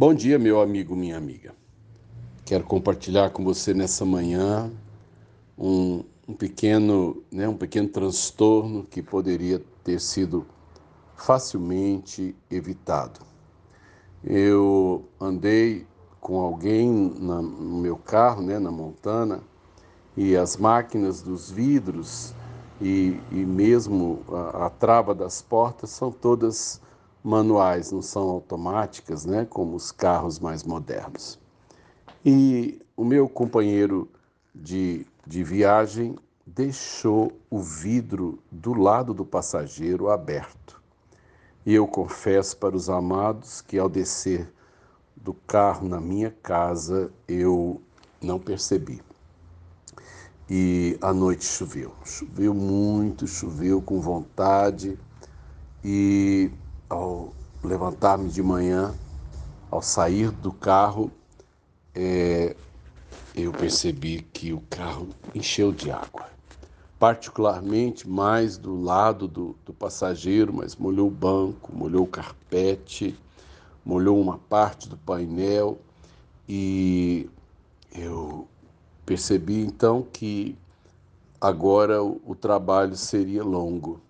Bom dia, meu amigo, minha amiga. Quero compartilhar com você nessa manhã um, um, pequeno, né, um pequeno transtorno que poderia ter sido facilmente evitado. Eu andei com alguém na, no meu carro, né, na Montana, e as máquinas dos vidros e, e mesmo a, a trava das portas são todas manuais, não são automáticas, né, como os carros mais modernos. E o meu companheiro de, de viagem deixou o vidro do lado do passageiro aberto. E eu confesso para os amados que ao descer do carro na minha casa eu não percebi. E à noite choveu. Choveu muito, choveu com vontade. E ao levantar-me de manhã, ao sair do carro, é, eu percebi que o carro encheu de água. Particularmente mais do lado do, do passageiro, mas molhou o banco, molhou o carpete, molhou uma parte do painel e eu percebi então que agora o, o trabalho seria longo,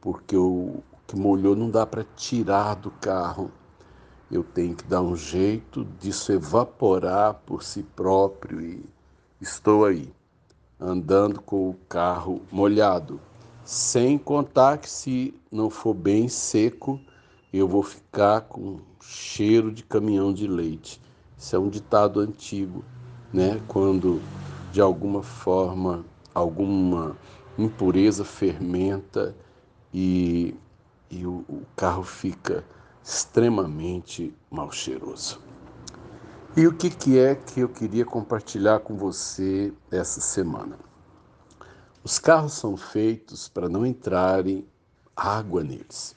porque o, que molhou não dá para tirar do carro. Eu tenho que dar um jeito disso evaporar por si próprio e estou aí, andando com o carro molhado. Sem contar que se não for bem seco, eu vou ficar com cheiro de caminhão de leite. Isso é um ditado antigo, né? Quando de alguma forma alguma impureza fermenta e e o, o carro fica extremamente mal cheiroso. E o que, que é que eu queria compartilhar com você essa semana? Os carros são feitos para não entrarem água neles.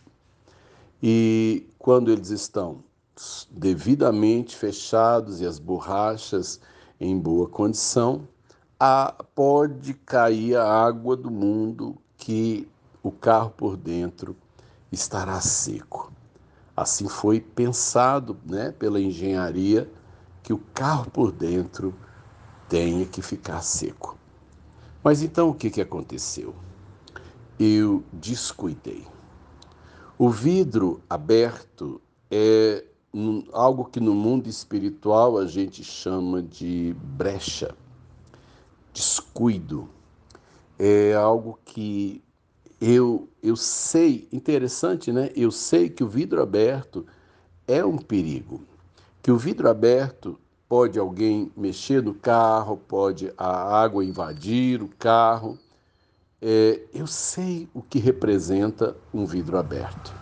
E quando eles estão devidamente fechados e as borrachas em boa condição, a, pode cair a água do mundo que o carro por dentro estará seco. Assim foi pensado né, pela engenharia que o carro por dentro tenha que ficar seco. Mas então o que, que aconteceu? Eu descuidei. O vidro aberto é algo que no mundo espiritual a gente chama de brecha, descuido. É algo que eu, eu sei, interessante, né? Eu sei que o vidro aberto é um perigo. Que o vidro aberto pode alguém mexer no carro, pode a água invadir o carro. É, eu sei o que representa um vidro aberto.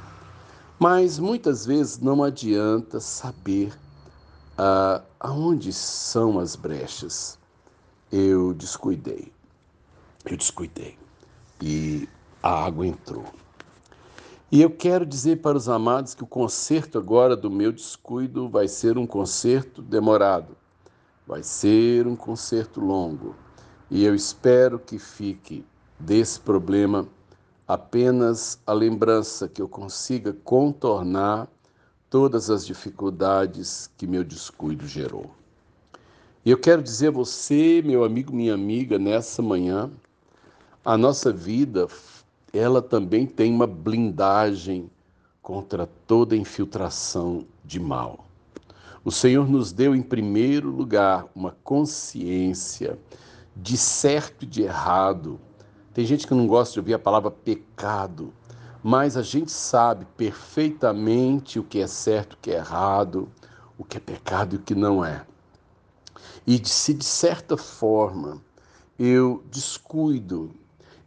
Mas muitas vezes não adianta saber ah, aonde são as brechas. Eu descuidei. Eu descuidei. E a água entrou. E eu quero dizer para os amados que o concerto agora do meu descuido vai ser um concerto demorado, vai ser um concerto longo. E eu espero que fique desse problema apenas a lembrança que eu consiga contornar todas as dificuldades que meu descuido gerou. E eu quero dizer a você, meu amigo, minha amiga, nessa manhã, a nossa vida ela também tem uma blindagem contra toda infiltração de mal. O Senhor nos deu, em primeiro lugar, uma consciência de certo e de errado. Tem gente que não gosta de ouvir a palavra pecado, mas a gente sabe perfeitamente o que é certo, o que é errado, o que é pecado e o que não é. E se de certa forma eu descuido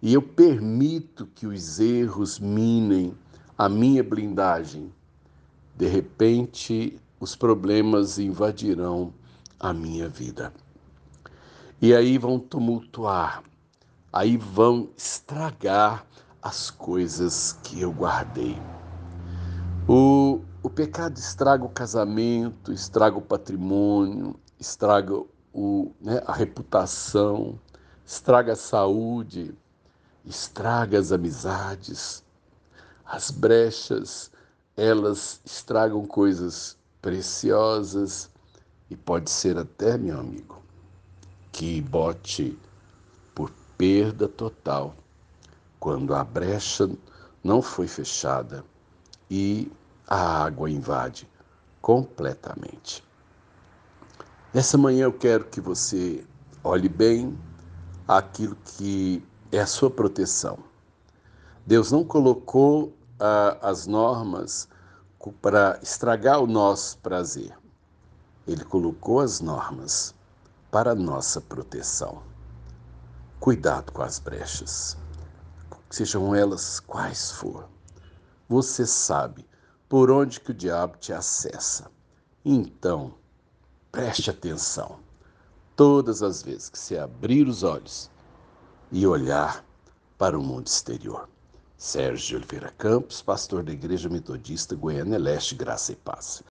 e eu permito que os erros minem a minha blindagem. De repente, os problemas invadirão a minha vida. E aí vão tumultuar, aí vão estragar as coisas que eu guardei. O, o pecado estraga o casamento, estraga o patrimônio, estraga o, né, a reputação, estraga a saúde, estraga as amizades. As brechas, elas estragam coisas preciosas e pode ser até, meu amigo, que bote por perda total quando a brecha não foi fechada e a água invade completamente. Nessa manhã eu quero que você olhe bem aquilo que é a sua proteção. Deus não colocou ah, as normas para estragar o nosso prazer. Ele colocou as normas para nossa proteção. Cuidado com as brechas, sejam elas quais for. Você sabe por onde que o diabo te acessa. Então, preste atenção. Todas as vezes que você abrir os olhos e olhar para o mundo exterior. Sérgio Oliveira Campos, pastor da Igreja Metodista Goiânia Leste, Graça e Paz.